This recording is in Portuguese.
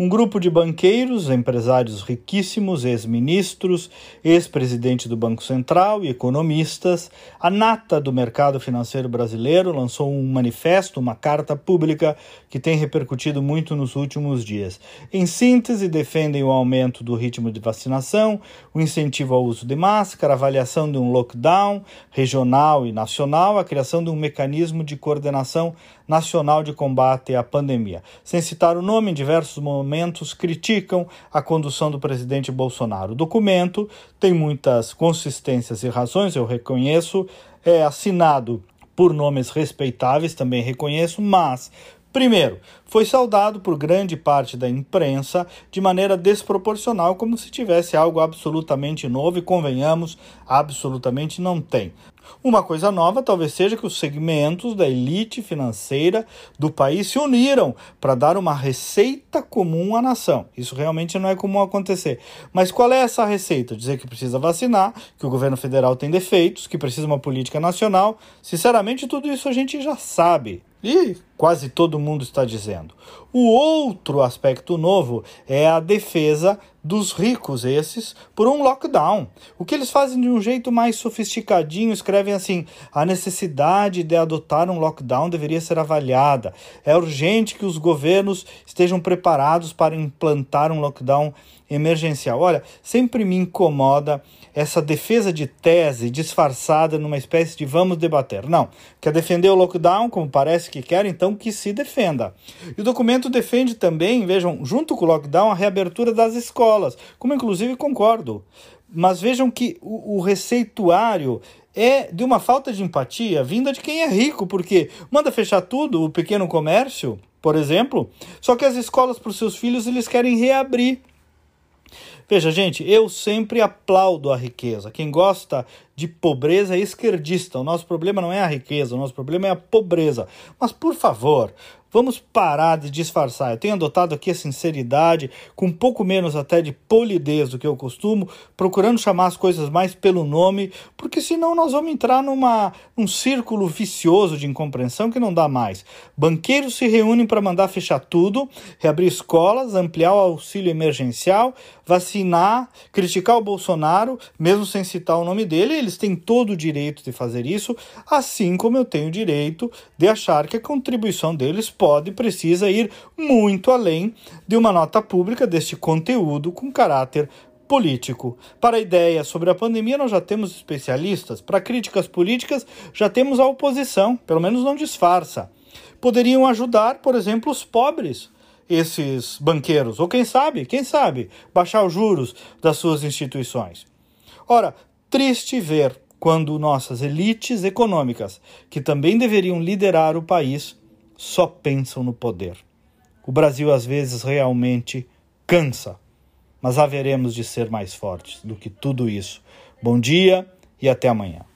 Um grupo de banqueiros, empresários riquíssimos, ex-ministros, ex-presidente do Banco Central e economistas, a nata do mercado financeiro brasileiro, lançou um manifesto, uma carta pública que tem repercutido muito nos últimos dias. Em síntese, defendem o aumento do ritmo de vacinação, o incentivo ao uso de máscara, a avaliação de um lockdown regional e nacional, a criação de um mecanismo de coordenação nacional de combate à pandemia. Sem citar o nome, em diversos momentos criticam a condução do presidente Bolsonaro. O documento tem muitas consistências e razões, eu reconheço, é assinado por nomes respeitáveis, também reconheço, mas Primeiro, foi saudado por grande parte da imprensa de maneira desproporcional, como se tivesse algo absolutamente novo, e convenhamos, absolutamente não tem. Uma coisa nova talvez seja que os segmentos da elite financeira do país se uniram para dar uma receita comum à nação. Isso realmente não é comum acontecer. Mas qual é essa receita? Dizer que precisa vacinar, que o governo federal tem defeitos, que precisa uma política nacional. Sinceramente, tudo isso a gente já sabe. E quase todo mundo está dizendo. O outro aspecto novo é a defesa dos ricos, esses, por um lockdown. O que eles fazem de um jeito mais sofisticadinho, escrevem assim: a necessidade de adotar um lockdown deveria ser avaliada. É urgente que os governos estejam preparados para implantar um lockdown emergencial. Olha, sempre me incomoda essa defesa de tese disfarçada numa espécie de vamos debater. Não, quer defender o lockdown, como parece que quer, então que se defenda. E o documento defende também, vejam, junto com o lockdown, a reabertura das escolas, como inclusive concordo. Mas vejam que o, o receituário é de uma falta de empatia vinda de quem é rico, porque manda fechar tudo, o pequeno comércio, por exemplo, só que as escolas para os seus filhos eles querem reabrir. Veja, gente, eu sempre aplaudo a riqueza. Quem gosta de pobreza esquerdista. O nosso problema não é a riqueza, o nosso problema é a pobreza. Mas, por favor, Vamos parar de disfarçar. Eu tenho adotado aqui a sinceridade, com um pouco menos até de polidez do que eu costumo, procurando chamar as coisas mais pelo nome, porque senão nós vamos entrar numa um círculo vicioso de incompreensão que não dá mais. Banqueiros se reúnem para mandar fechar tudo, reabrir escolas, ampliar o auxílio emergencial, vacinar, criticar o Bolsonaro, mesmo sem citar o nome dele, eles têm todo o direito de fazer isso, assim como eu tenho o direito de achar que a contribuição deles pode e precisa ir muito além de uma nota pública deste conteúdo com caráter político. Para ideias sobre a pandemia, nós já temos especialistas. Para críticas políticas, já temos a oposição, pelo menos não disfarça. Poderiam ajudar, por exemplo, os pobres, esses banqueiros, ou quem sabe, quem sabe, baixar os juros das suas instituições. Ora, triste ver quando nossas elites econômicas, que também deveriam liderar o país, só pensam no poder. O Brasil às vezes realmente cansa, mas haveremos de ser mais fortes do que tudo isso. Bom dia e até amanhã.